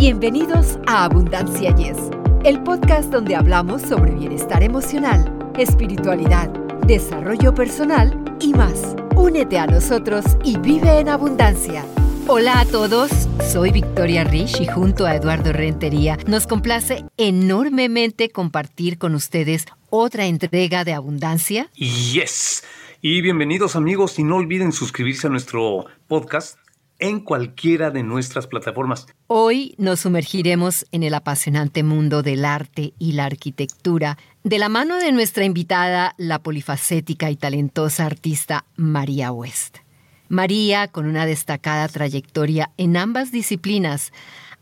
Bienvenidos a Abundancia Yes, el podcast donde hablamos sobre bienestar emocional, espiritualidad, desarrollo personal y más. Únete a nosotros y vive en abundancia. Hola a todos, soy Victoria Rich y junto a Eduardo Rentería nos complace enormemente compartir con ustedes otra entrega de Abundancia. Yes. Y bienvenidos amigos y no olviden suscribirse a nuestro podcast en cualquiera de nuestras plataformas. Hoy nos sumergiremos en el apasionante mundo del arte y la arquitectura de la mano de nuestra invitada, la polifacética y talentosa artista María West. María, con una destacada trayectoria en ambas disciplinas,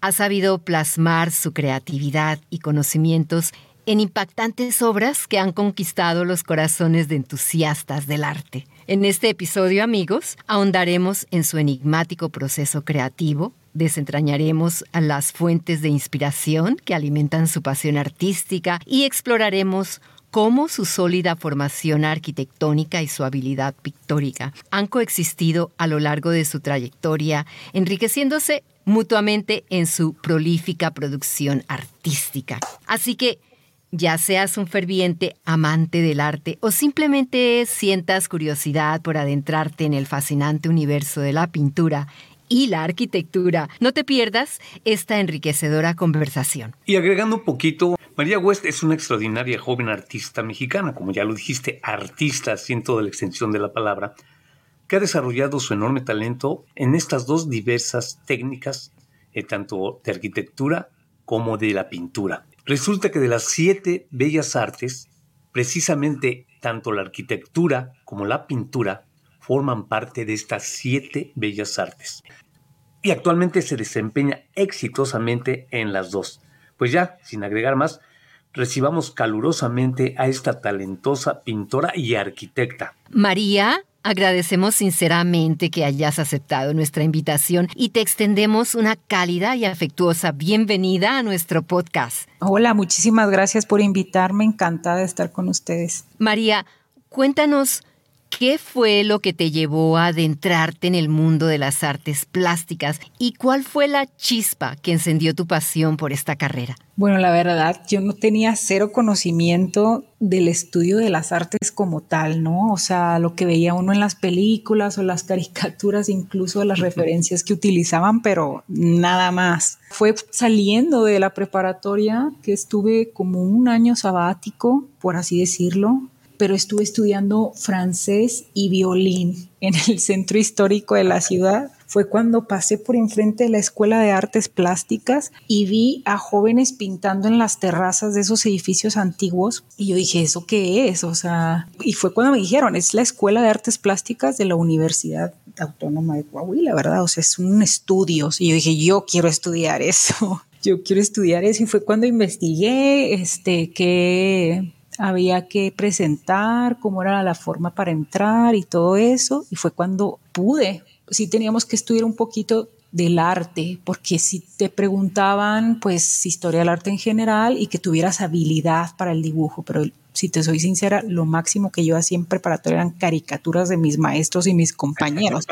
ha sabido plasmar su creatividad y conocimientos en impactantes obras que han conquistado los corazones de entusiastas del arte. En este episodio, amigos, ahondaremos en su enigmático proceso creativo, desentrañaremos las fuentes de inspiración que alimentan su pasión artística y exploraremos cómo su sólida formación arquitectónica y su habilidad pictórica han coexistido a lo largo de su trayectoria, enriqueciéndose mutuamente en su prolífica producción artística. Así que ya seas un ferviente amante del arte o simplemente sientas curiosidad por adentrarte en el fascinante universo de la pintura y la arquitectura, no te pierdas esta enriquecedora conversación. Y agregando un poquito, María West es una extraordinaria joven artista mexicana, como ya lo dijiste, artista, siento de la extensión de la palabra, que ha desarrollado su enorme talento en estas dos diversas técnicas, eh, tanto de arquitectura como de la pintura. Resulta que de las siete bellas artes, precisamente tanto la arquitectura como la pintura forman parte de estas siete bellas artes. Y actualmente se desempeña exitosamente en las dos. Pues ya, sin agregar más, recibamos calurosamente a esta talentosa pintora y arquitecta. María, Agradecemos sinceramente que hayas aceptado nuestra invitación y te extendemos una cálida y afectuosa bienvenida a nuestro podcast. Hola, muchísimas gracias por invitarme, encantada de estar con ustedes. María, cuéntanos ¿Qué fue lo que te llevó a adentrarte en el mundo de las artes plásticas y cuál fue la chispa que encendió tu pasión por esta carrera? Bueno, la verdad, yo no tenía cero conocimiento del estudio de las artes como tal, ¿no? O sea, lo que veía uno en las películas o las caricaturas, incluso las referencias que utilizaban, pero nada más. Fue saliendo de la preparatoria que estuve como un año sabático, por así decirlo, pero estuve estudiando francés y violín en el centro histórico de la ciudad. Fue cuando pasé por enfrente de la Escuela de Artes Plásticas y vi a jóvenes pintando en las terrazas de esos edificios antiguos. Y yo dije, ¿eso qué es? O sea, y fue cuando me dijeron, es la Escuela de Artes Plásticas de la Universidad Autónoma de Coahuila, ¿verdad? O sea, es un estudio. Y yo dije, yo quiero estudiar eso. Yo quiero estudiar eso. Y fue cuando investigué, este, que había que presentar cómo era la forma para entrar y todo eso. Y fue cuando pude. Sí teníamos que estudiar un poquito del arte, porque si te preguntaban, pues, historia del arte en general y que tuvieras habilidad para el dibujo, pero si te soy sincera, lo máximo que yo hacía en preparatoria eran caricaturas de mis maestros y mis compañeros.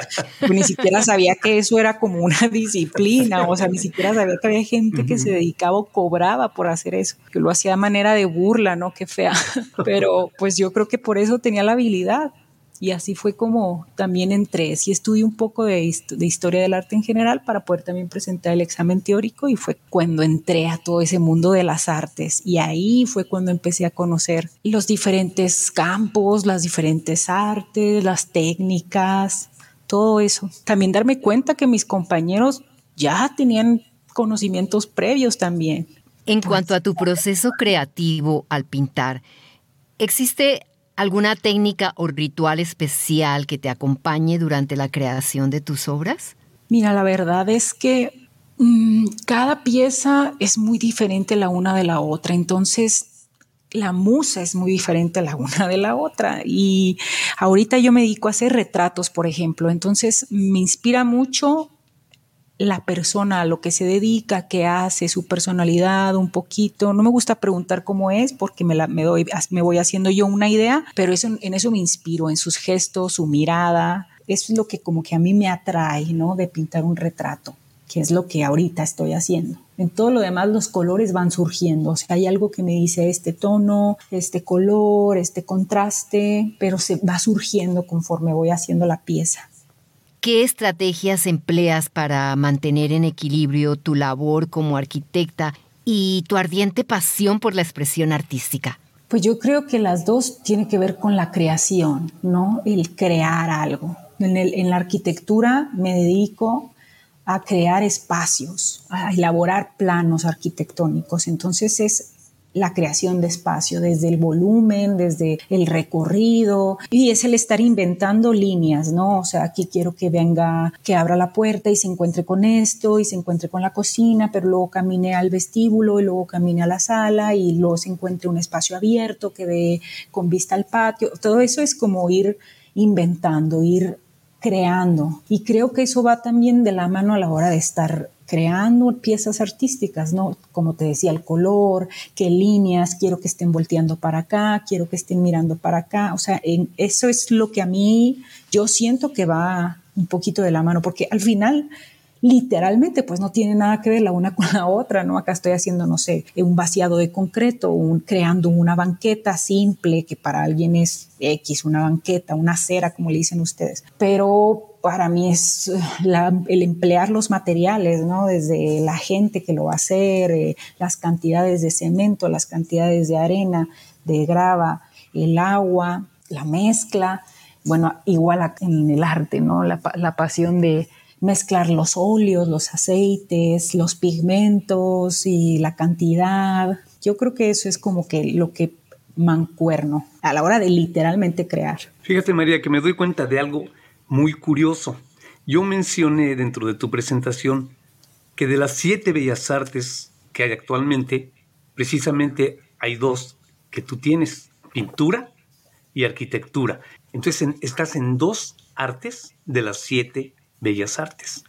ni siquiera sabía que eso era como una disciplina, o sea, ni siquiera sabía que había gente que se dedicaba o cobraba por hacer eso, que lo hacía de manera de burla, ¿no? Qué fea. Pero pues yo creo que por eso tenía la habilidad. Y así fue como también entré. Sí estudié un poco de, historia del arte en general para poder también presentar el examen teórico y fue cuando entré a todo ese mundo de las artes. Y ahí fue cuando empecé a conocer los diferentes campos, las diferentes artes, las técnicas, todo eso. También darme cuenta que mis compañeros ya tenían conocimientos previos también. En cuanto a tu proceso creativo al pintar, ¿existe alguna técnica o ritual especial que te acompañe durante la creación de tus obras? Mira, la verdad es que mm, cada pieza es muy diferente la una de la otra, entonces la musa es muy diferente la una de la otra. Y ahorita yo me dedico a hacer retratos, por ejemplo, entonces me inspira mucho la persona, a lo que se dedica, qué hace, su personalidad un poquito. No me gusta preguntar cómo es porque me, la, me, doy, me voy haciendo yo una idea, pero eso, en eso me inspiro, en sus gestos, su mirada. Eso es lo que como que a mí me atrae, ¿no? De pintar un retrato. que es lo que ahorita estoy haciendo. En todo lo demás los colores van surgiendo, o hay algo que me dice este tono, este color, este contraste, pero se va surgiendo conforme voy haciendo la pieza. ¿Qué estrategias empleas para mantener en equilibrio tu labor como arquitecta y tu ardiente pasión por la expresión artística? Pues yo creo que las dos tienen que ver con la creación, ¿no? El crear algo. En, la arquitectura me dedico a crear espacios, a elaborar planos arquitectónicos. Entonces es la creación de espacio, desde el volumen, desde el recorrido, y es el estar inventando líneas, ¿no? O sea, aquí quiero que venga, que abra la puerta y se encuentre con esto, y se encuentre con la cocina, pero luego camine al vestíbulo y luego camine a la sala y luego se encuentre un espacio abierto que ve con vista al patio. Todo eso es como ir inventando, ir creando. Y creo que eso va también de la mano a la hora de estar creando piezas artísticas, ¿no? Como te decía, el color, qué líneas, quiero que estén volteando para acá, quiero que estén mirando para acá. O sea, eso es lo que a mí yo siento que va un poquito de la mano, porque al final literalmente pues no tiene nada que ver la una con la otra, ¿no? Acá estoy haciendo, no sé, un vaciado de concreto, un, creando una banqueta simple que para alguien es X, una banqueta, una acera, como le dicen ustedes, pero para mí es eh, el emplear los materiales, ¿no? Desde la gente que lo va a hacer, eh, las cantidades de cemento, las cantidades de arena, de grava, el agua, la mezcla, bueno, igual en el arte, ¿no? La, la pasión de mezclar los óleos, los aceites, los pigmentos y la cantidad. Yo creo que eso es como que lo que mancuerno a la hora de literalmente crear. Fíjate María que me doy cuenta de algo muy curioso. Yo mencioné dentro de tu presentación que de las siete bellas artes que hay actualmente, precisamente hay dos que tú tienes, pintura y arquitectura. Entonces estás en dos artes de las siete bellas artes.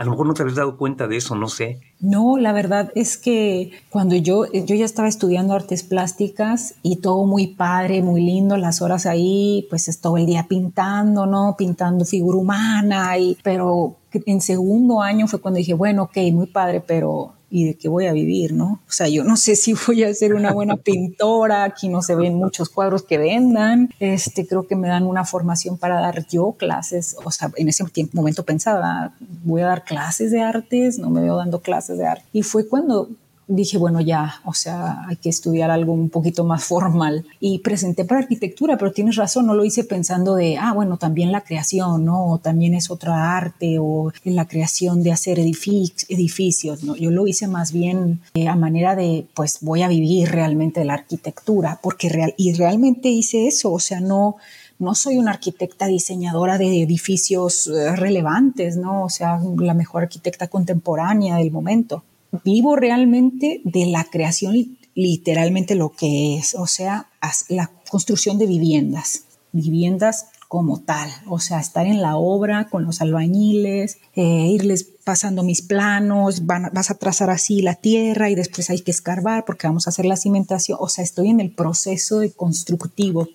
A lo mejor no te habías dado cuenta de eso, no sé. No, la verdad es que cuando yo, yo ya estaba estudiando artes plásticas y todo muy padre, muy lindo, las horas ahí, pues es todo el día pintando, ¿no? Pintando figura humana, y, pero en segundo año fue cuando dije, bueno, ok, muy padre, pero y de qué voy a vivir, ¿no? O sea, yo no sé si voy a ser una buena pintora, aquí no se ven muchos cuadros que vendan, este, creo que me dan una formación para dar yo clases, o sea, en ese tiempo, momento pensaba, voy a dar clases de artes, no me veo dando clases de arte. Y fue cuando dije, bueno, ya, o sea, hay que estudiar algo un poquito más formal. Y presenté para arquitectura, pero tienes razón, no lo hice pensando de, ah, bueno, también la creación, ¿no? O también es otra arte, o la creación de hacer edificios, ¿no? Yo lo hice más bien eh, a manera de, pues voy a vivir realmente la arquitectura, porque real, y realmente hice eso, o sea, no no soy una arquitecta diseñadora de edificios eh, relevantes, ¿no? O sea, la mejor arquitecta contemporánea del momento vivo realmente de la creación literalmente lo que es, o sea, la construcción de viviendas, viviendas como tal, o sea, estar en la obra con los albañiles, eh, irles pasando mis planos, vas a trazar así la tierra y después hay que escarbar porque vamos a hacer la cimentación, o sea, estoy en el proceso de constructivo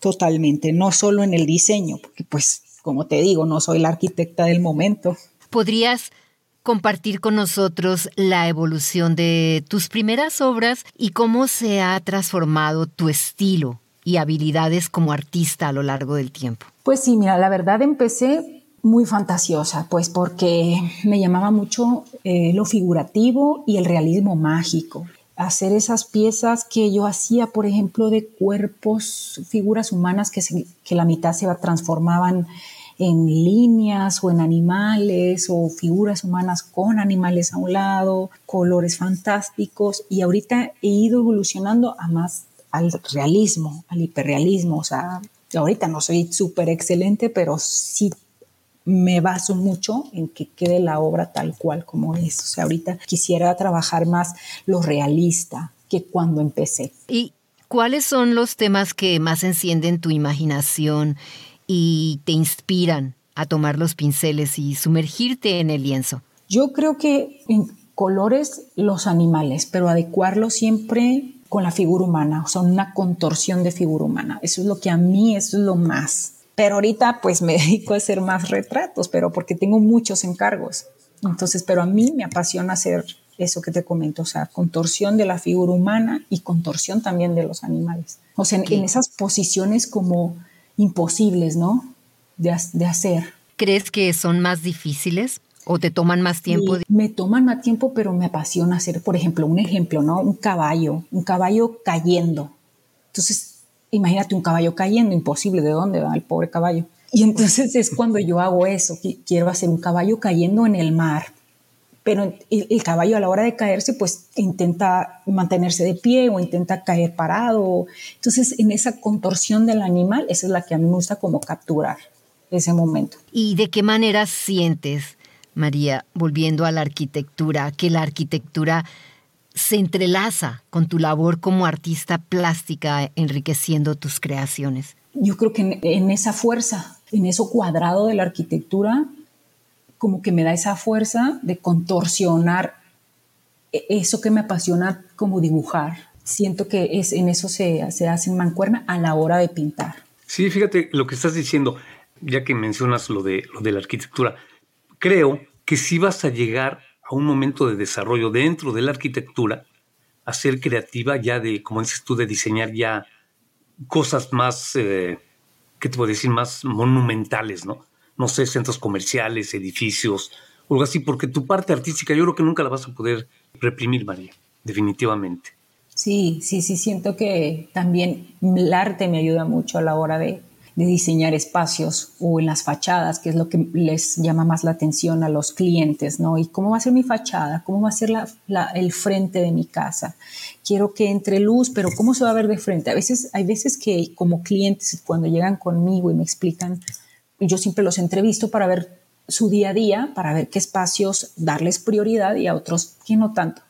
totalmente, no solo en el diseño, porque pues, como te digo, no soy la arquitecta del momento. ¿Podrías compartir con nosotros la evolución de tus primeras obras y cómo se ha transformado tu estilo y habilidades como artista a lo largo del tiempo. Pues sí, mira, la verdad empecé muy fantasiosa, pues porque me llamaba mucho eh, lo figurativo y el realismo mágico. Hacer esas piezas que yo hacía, por ejemplo, de cuerpos, figuras humanas que, que la mitad se transformaban en líneas o en animales o figuras humanas con animales a un lado, colores fantásticos y ahorita he ido evolucionando a más al realismo, al hiperrealismo, o sea, ahorita no soy súper excelente, pero sí me baso mucho en que quede la obra tal cual como es. O sea, ahorita quisiera trabajar más lo realista que cuando empecé. ¿Y cuáles son los temas que más encienden tu imaginación y te inspiran a tomar los pinceles y sumergirte en el lienzo? Yo creo que en colores los animales, pero adecuarlo siempre con la figura humana, o sea, una contorsión de figura humana. Eso es lo que a mí, eso es lo más. Pero ahorita pues me dedico a hacer más retratos, pero porque tengo muchos encargos. Entonces, pero a mí me apasiona hacer eso que te comento, o sea, contorsión de la figura humana y contorsión también de los animales. O sea, en, esas posiciones como imposibles, ¿no? De, de, hacer. ¿Crees que son más difíciles o te toman más tiempo? me toman más tiempo, pero me apasiona hacer, por ejemplo, un ejemplo, ¿no? Un caballo, un caballo cayendo. Entonces, imagínate un caballo cayendo, imposible, ¿de dónde va el pobre caballo? Y entonces es cuando yo hago eso, quiero hacer un caballo cayendo en el mar, pero el, caballo a la hora de caerse pues intenta mantenerse de pie o intenta caer parado. Entonces en esa contorsión del animal, esa es la que a mí me gusta como capturar ese momento. ¿Y de qué manera sientes, María, volviendo a la arquitectura, que la arquitectura se entrelaza con tu labor como artista plástica, enriqueciendo tus creaciones? Yo creo que en esa fuerza, en eso cuadrado de la arquitectura, como que me da esa fuerza de contorsionar e-, eso que me apasiona como dibujar. Siento que es, en eso se, se hace en mancuerna a la hora de pintar. Sí, fíjate lo que estás diciendo, ya que mencionas lo de, lo de la arquitectura. Creo que si vas a llegar a un momento de desarrollo dentro de la arquitectura, a ser creativa ya de, como dices tú, de diseñar ya cosas más, eh, ¿qué te puedo decir? Más monumentales, ¿no? No sé, centros comerciales, edificios, o algo así, porque tu parte artística yo creo que nunca la vas a poder reprimir, María, definitivamente. Sí, sí, sí, siento que también el arte me ayuda mucho a la hora de, diseñar espacios o en las fachadas, que es lo que les llama más la atención a los clientes, ¿no? ¿Y cómo va a ser mi fachada? ¿Cómo va a ser el frente de mi casa? Quiero que entre luz, pero ¿cómo se va a ver de frente? A veces, hay veces que como clientes, cuando llegan conmigo y me explican yo siempre los entrevisto para ver su día a día, para ver qué espacios darles prioridad y a otros que no tanto.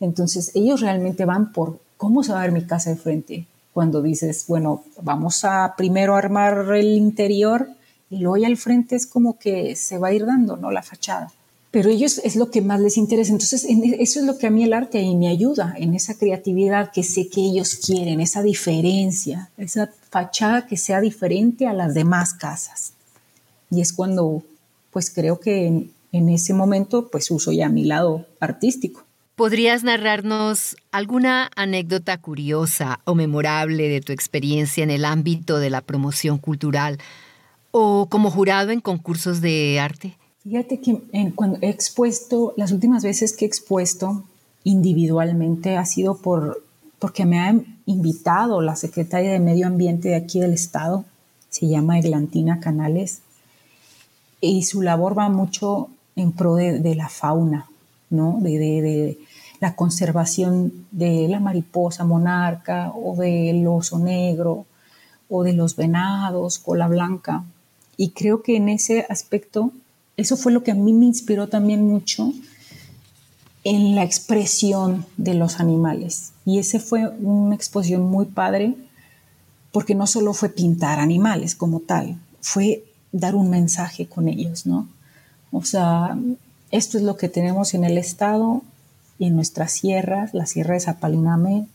Entonces, ellos realmente van por cómo se va a ver mi casa de frente. Cuando dices, bueno, vamos a primero armar el interior y luego ya el frente es como que se va a ir dando, ¿no? La fachada. Pero ellos es lo que más les interesa. Entonces, eso es lo que a mí el arte ahí me ayuda, en esa creatividad que sé que ellos quieren, esa diferencia, esa fachada que sea diferente a las demás casas. Y es cuando, pues creo que en, ese momento, pues uso ya mi lado artístico. ¿Podrías narrarnos alguna anécdota curiosa o memorable de tu experiencia en el ámbito de la promoción cultural o como jurado en concursos de arte? Fíjate que cuando he expuesto, las últimas veces que he expuesto individualmente ha sido por, porque me ha invitado la secretaria de Medio Ambiente de aquí del estado, se llama Eglantina Canales, y su labor va mucho en pro de, la fauna, ¿no? De, la conservación de la mariposa monarca o del oso negro o de los venados, cola blanca. Y creo que en ese aspecto, eso fue lo que a mí me inspiró también mucho en la expresión de los animales. Y ese fue una exposición muy padre porque no solo fue pintar animales como tal, fue dar un mensaje con ellos, ¿no? O sea, esto es lo que tenemos en el estado y en nuestras sierras, la sierra de Zapaliname,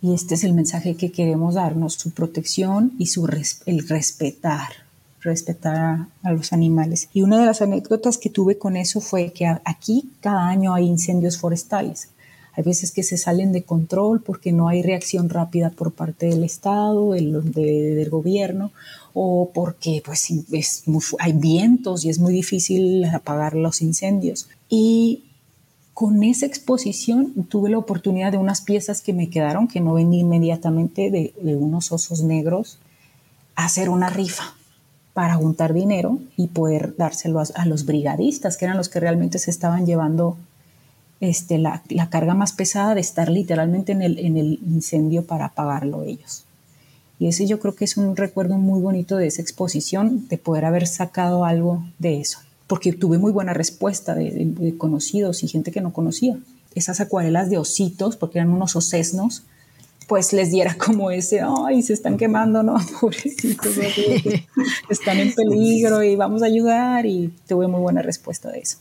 y este es el mensaje que queremos darnos, su protección y su el respetar, respetar a, los animales. Y una de las anécdotas que tuve con eso fue que aquí cada año hay incendios forestales. Hay veces que se salen de control porque no hay reacción rápida por parte del Estado, el, del gobierno, o porque pues, hay vientos y es muy difícil apagar los incendios. Y con esa exposición tuve la oportunidad de unas piezas que me quedaron, que no vendí inmediatamente, de, unos osos negros, hacer una rifa para juntar dinero y poder dárselo a, los brigadistas, que eran los que realmente se estaban llevando este, la, carga más pesada de estar literalmente en el, en el incendio para apagarlo ellos. Y ese yo creo que es un recuerdo muy bonito de esa exposición, de poder haber sacado algo de eso, porque tuve muy buena respuesta de, conocidos y gente que no conocía. Esas acuarelas de ositos, porque eran unos osesnos, pues les diera como ese, ay, se están quemando, ¿no? Pobrecitos, están en peligro y vamos a ayudar y tuve muy buena respuesta de eso.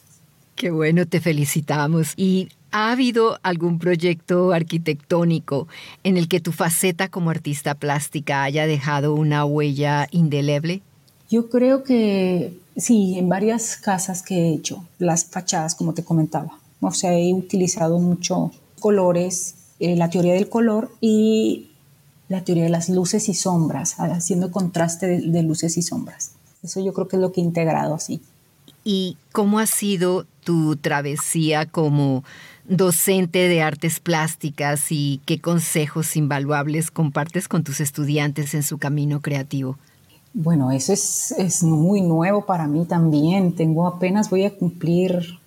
Qué bueno, te felicitamos. Y ¿Ha habido algún proyecto arquitectónico en el que tu faceta como artista plástica haya dejado una huella indeleble? Yo creo que Sí, en varias casas que he hecho, las fachadas, como te comentaba. O sea, he utilizado mucho colores, eh, la teoría del color y la teoría de las luces y sombras, haciendo contraste de, luces y sombras. Eso yo creo que es lo que he integrado así. ¿Y cómo ha sido tu travesía como docente de artes plásticas y qué consejos invaluables compartes con tus estudiantes en su camino creativo? Bueno, eso es, muy nuevo para mí también. Tengo apenas, voy a cumplir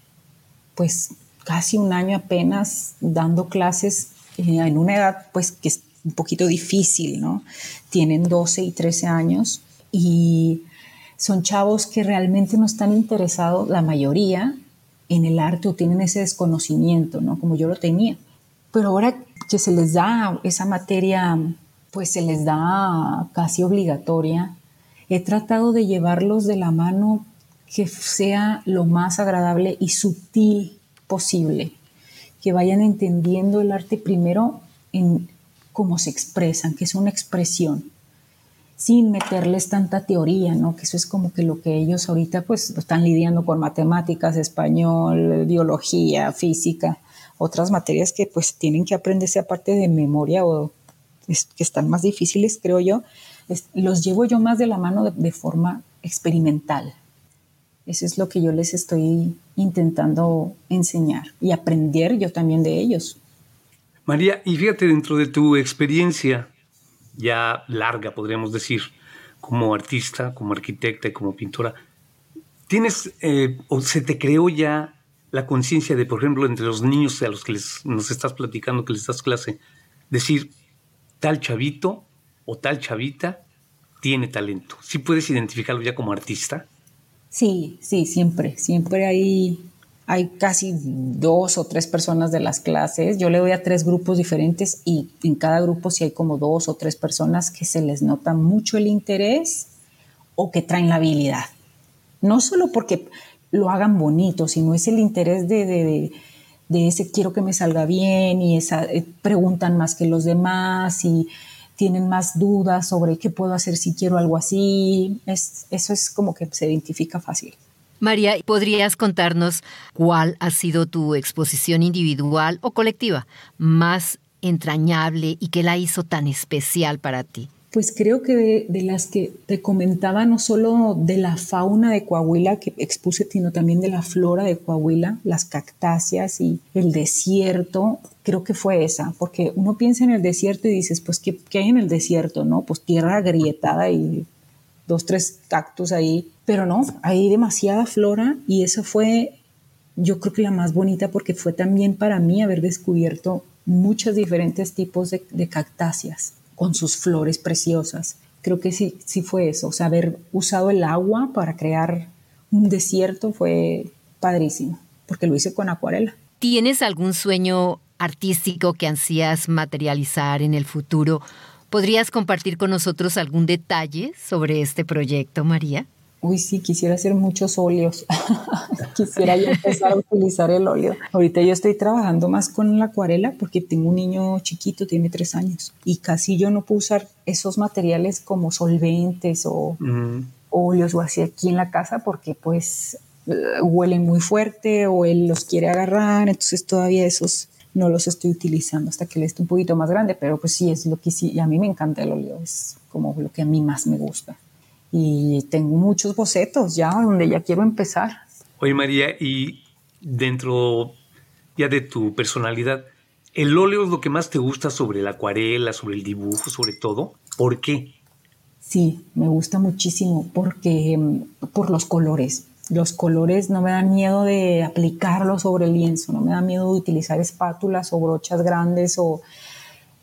pues casi un año apenas dando clases eh, en una edad pues que es un poquito difícil, ¿no? Tienen 12 y 13 años y son chavos que realmente no están interesados, la mayoría, en el arte o tienen ese desconocimiento, ¿no? Como yo lo tenía. Pero ahora que se les da esa materia, pues se les da casi obligatoria, he tratado de llevarlos de la mano que sea lo más agradable y sutil posible, que vayan entendiendo el arte primero en cómo se expresan, que es una expresión, sin meterles tanta teoría, ¿no? Que eso es como que lo que ellos ahorita pues están lidiando con matemáticas, español, biología, física, otras materias que pues tienen que aprenderse aparte de memoria o que están más difíciles, creo yo, los llevo yo más de la mano de forma experimental, eso es lo que yo les estoy intentando enseñar y aprender yo también de ellos. María, y fíjate dentro de tu experiencia ya larga, podríamos decir, como artista, como arquitecta y como pintora, ¿tienes eh, o se te creó ya la conciencia de, por ejemplo, entre los niños a los que les, nos estás platicando, que les das clase, decir, tal chavito o tal chavita tiene talento? ¿Sí puedes identificarlo ya como artista? Sí, sí, siempre, siempre hay, hay casi dos o tres personas de las clases. Yo le doy a tres grupos diferentes y en cada grupo sí hay como dos o tres personas que se les nota mucho el interés o que traen la habilidad. No solo porque lo hagan bonito, sino es el interés de, de, ese quiero que me salga bien y esa, eh, preguntan más que los demás y tienen más dudas sobre qué puedo hacer si quiero algo así. Es, eso es como que se identifica fácil. María, ¿podrías contarnos cuál ha sido tu exposición individual o colectiva más entrañable y qué la hizo tan especial para ti? Pues creo que de, las que te comentaba, no solo de la fauna de Coahuila que expuse, sino también de la flora de Coahuila, las cactáceas y el desierto, creo que fue esa, porque uno piensa en el desierto y dices, pues, ¿qué, hay en el desierto? ¿No? Pues tierra agrietada y dos, tres cactus ahí, pero no, hay demasiada flora y esa fue, yo creo que la más bonita porque fue también para mí haber descubierto muchos diferentes tipos de, cactáceas con sus flores preciosas. Creo que sí, sí fue eso, o sea, haber usado el agua para crear un desierto fue padrísimo, porque lo hice con acuarela. ¿Tienes algún sueño artístico que ansías materializar en el futuro? ¿Podrías compartir con nosotros algún detalle sobre este proyecto, María? Uy, sí, quisiera hacer muchos óleos. quisiera yo empezar a utilizar el óleo. Ahorita yo estoy trabajando más con la acuarela porque tengo un niño chiquito, tiene tres años, y casi yo no puedo usar esos materiales como solventes o óleos o así aquí en la casa porque pues eh, huelen muy fuerte o él los quiere agarrar, entonces todavía esos no los estoy utilizando hasta que le esté un poquito más grande, pero pues sí, es lo que sí, y a mí me encanta el óleo, es como lo que a mí más me gusta y tengo muchos bocetos ya donde ya quiero empezar. Oye María, y dentro ya de tu personalidad, ¿el óleo es lo que más te gusta sobre la acuarela, sobre el dibujo, sobre todo? ¿Por qué? Sí, me gusta muchísimo porque mm, por los colores. Los colores no me dan miedo de aplicarlos sobre el lienzo, no me da miedo de utilizar espátulas o brochas grandes o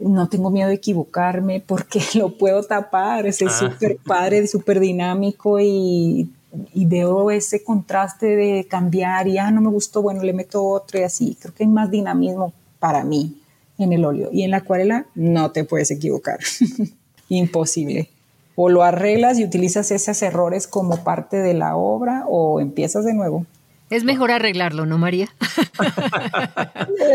no tengo miedo de equivocarme porque lo puedo tapar, es ah. súper padre, súper dinámico y, veo ese contraste de cambiar y, ah, no me gustó, bueno, le meto otro y así. Creo que hay más dinamismo para mí en el óleo. Y en la acuarela no te puedes equivocar. Imposible. O lo arreglas y utilizas esos errores como parte de la obra o empiezas de nuevo. Es mejor arreglarlo, ¿no, María?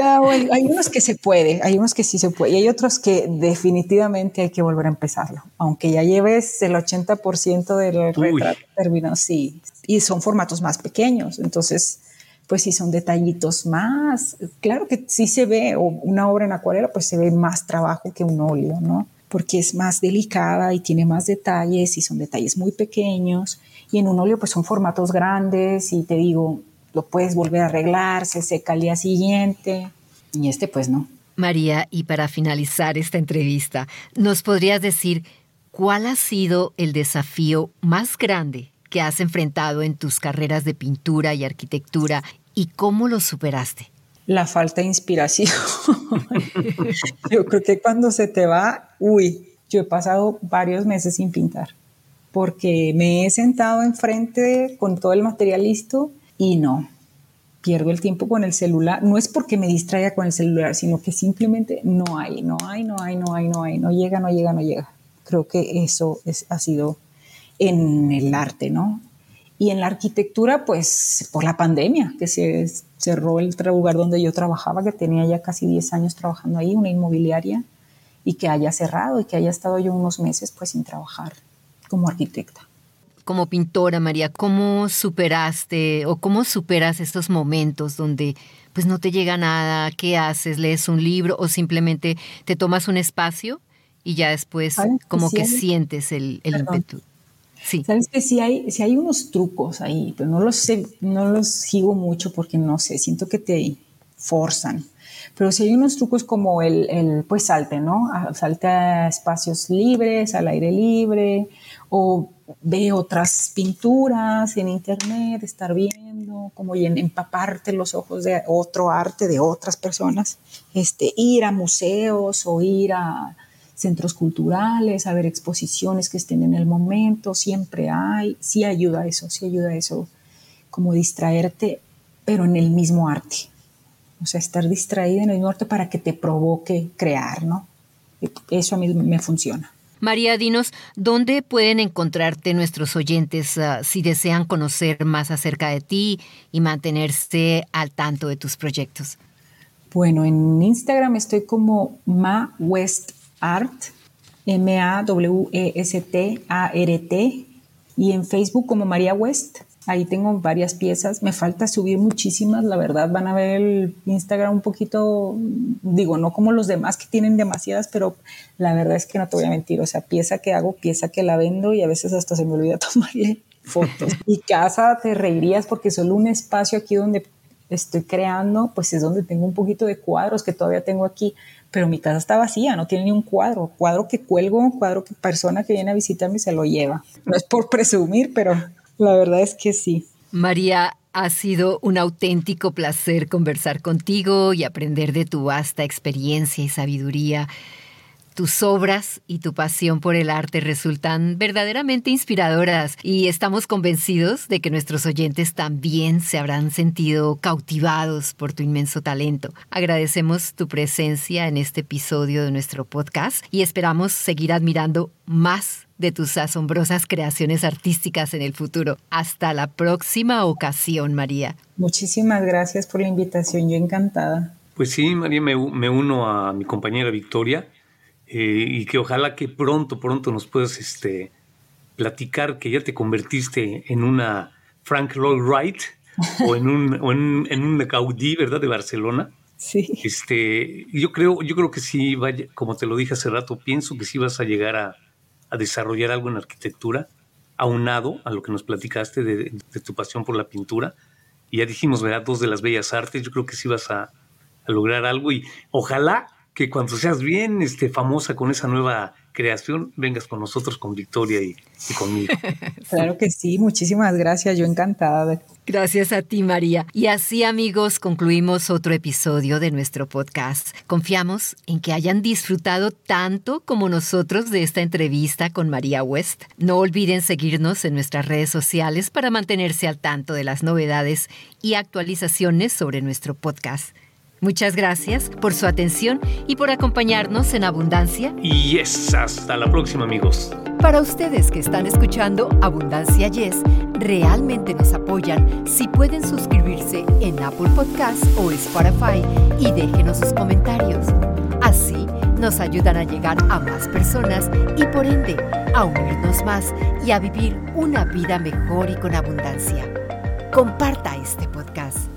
Ah, hay unos que se puede, hay unos que sí se puede, y hay otros que definitivamente hay que volver a empezarlo. Aunque ya lleves el 80% del retrato terminado, sí, y son formatos más pequeños. Entonces, pues si son detallitos más, claro que sí se ve, o una obra en acuarela, pues se ve más trabajo que un óleo, ¿no? Porque es más delicada y tiene más detalles y son detalles muy pequeños. Y en un óleo, pues son formatos grandes y te digo, lo puedes volver a arreglar, se seca al día siguiente. Y este, pues no. María, y para finalizar esta entrevista, ¿nos podrías decir cuál ha sido el desafío más grande que has enfrentado en tus carreras de pintura y arquitectura y cómo lo superaste? La falta de inspiración. yo creo que cuando se te va, uy, yo he pasado varios meses sin pintar porque me he sentado enfrente con todo el material listo y no, pierdo el tiempo con el celular. No es porque me distraiga con el celular, sino que simplemente no hay, no hay, no hay, no hay, no hay, no llega, no llega, no llega. Creo que eso es, ha sido en el arte, ¿no? Y en la arquitectura, pues por la pandemia, que se cerró el lugar donde yo trabajaba, que tenía ya casi 10 años trabajando ahí, una inmobiliaria, y que haya cerrado y que haya estado yo unos meses pues sin trabajar como arquitecta. Como pintora, María, ¿cómo superaste o cómo superas estos momentos donde pues no te llega nada? ¿Qué haces? ¿Lees un libro o simplemente te tomas un espacio y ya después como que sientes el, el ímpetu? Sí. Sabes que sí hay, si hay unos trucos ahí, pero no los sé, no los sigo mucho porque no sé, siento que te forzan. Pero si hay unos trucos como el, el pues salte, ¿no? Salte a espacios libres, al aire libre, o ve otras pinturas en internet, estar viendo, como empaparte los ojos de otro arte de otras personas, este, ir a museos o ir a centros culturales, a ver exposiciones que estén en el momento, siempre hay, sí ayuda eso, sí ayuda eso, como distraerte, pero en el mismo arte. O sea, estar distraída en el mismo arte para que te provoque crear, ¿no? Eso a mí me funciona. María, dinos, ¿dónde pueden encontrarte nuestros oyentes ah, si desean conocer más acerca de ti y mantenerse al tanto de tus proyectos? Bueno, en Instagram estoy como Ma West Art, M-A-W-E-S-T-A-R-T, y en Facebook como María West. Ahí tengo varias piezas. Me falta subir muchísimas, la verdad. Van a ver el Instagram un poquito, digo, no como los demás que tienen demasiadas, pero la verdad es que no te voy a mentir. O sea, pieza que hago, pieza que la vendo y a veces hasta se me olvida tomarle fotos. Y casa te reirías porque solo un espacio aquí donde estoy creando, pues es donde tengo un poquito de cuadros que todavía tengo aquí pero mi casa está vacía, no tiene ni un cuadro. Cuadro que cuelgo, cuadro que persona que viene a visitarme se lo lleva. No es por presumir, pero la verdad es que sí. María, ha sido un auténtico placer conversar contigo y aprender de tu vasta experiencia y sabiduría. Tus obras y tu pasión por el arte resultan verdaderamente inspiradoras y estamos convencidos de que nuestros oyentes también se habrán sentido cautivados por tu inmenso talento. Agradecemos tu presencia en este episodio de nuestro podcast y esperamos seguir admirando más de tus asombrosas creaciones artísticas en el futuro. Hasta la próxima ocasión, María. Muchísimas gracias por la invitación, yo encantada. Pues sí, María, me, me uno a mi compañera Victoria eh, y que ojalá que pronto, pronto nos puedas este, platicar que ya te convertiste en una Frank Lloyd Wright o en un, o en, en un Gaudí, ¿verdad? De Barcelona. Sí. Este, yo creo, yo creo que sí, vaya, como te lo dije hace rato, pienso que sí vas a llegar a, a desarrollar algo en arquitectura, aunado a lo que nos platicaste de, de, tu pasión por la pintura. Y ya dijimos, ¿verdad? Dos de las bellas artes, yo creo que sí vas a, a lograr algo y ojalá que cuando seas bien este, famosa con esa nueva creación, vengas con nosotros, con Victoria y, conmigo. claro que sí, muchísimas gracias, yo encantada. Gracias a ti, María. Y así, amigos, concluimos otro episodio de nuestro podcast. Confiamos en que hayan disfrutado tanto como nosotros de esta entrevista con María West. No olviden seguirnos en nuestras redes sociales para mantenerse al tanto de las novedades y actualizaciones sobre nuestro podcast. Muchas gracias por su atención y por acompañarnos en Abundancia. Y es hasta la próxima amigos. Para ustedes que están escuchando Abundancia Yes, realmente nos apoyan si pueden suscribirse en Apple Podcast o Spotify y déjenos sus comentarios. Así nos ayudan a llegar a más personas y por ende a unirnos más y a vivir una vida mejor y con abundancia. Comparta este podcast.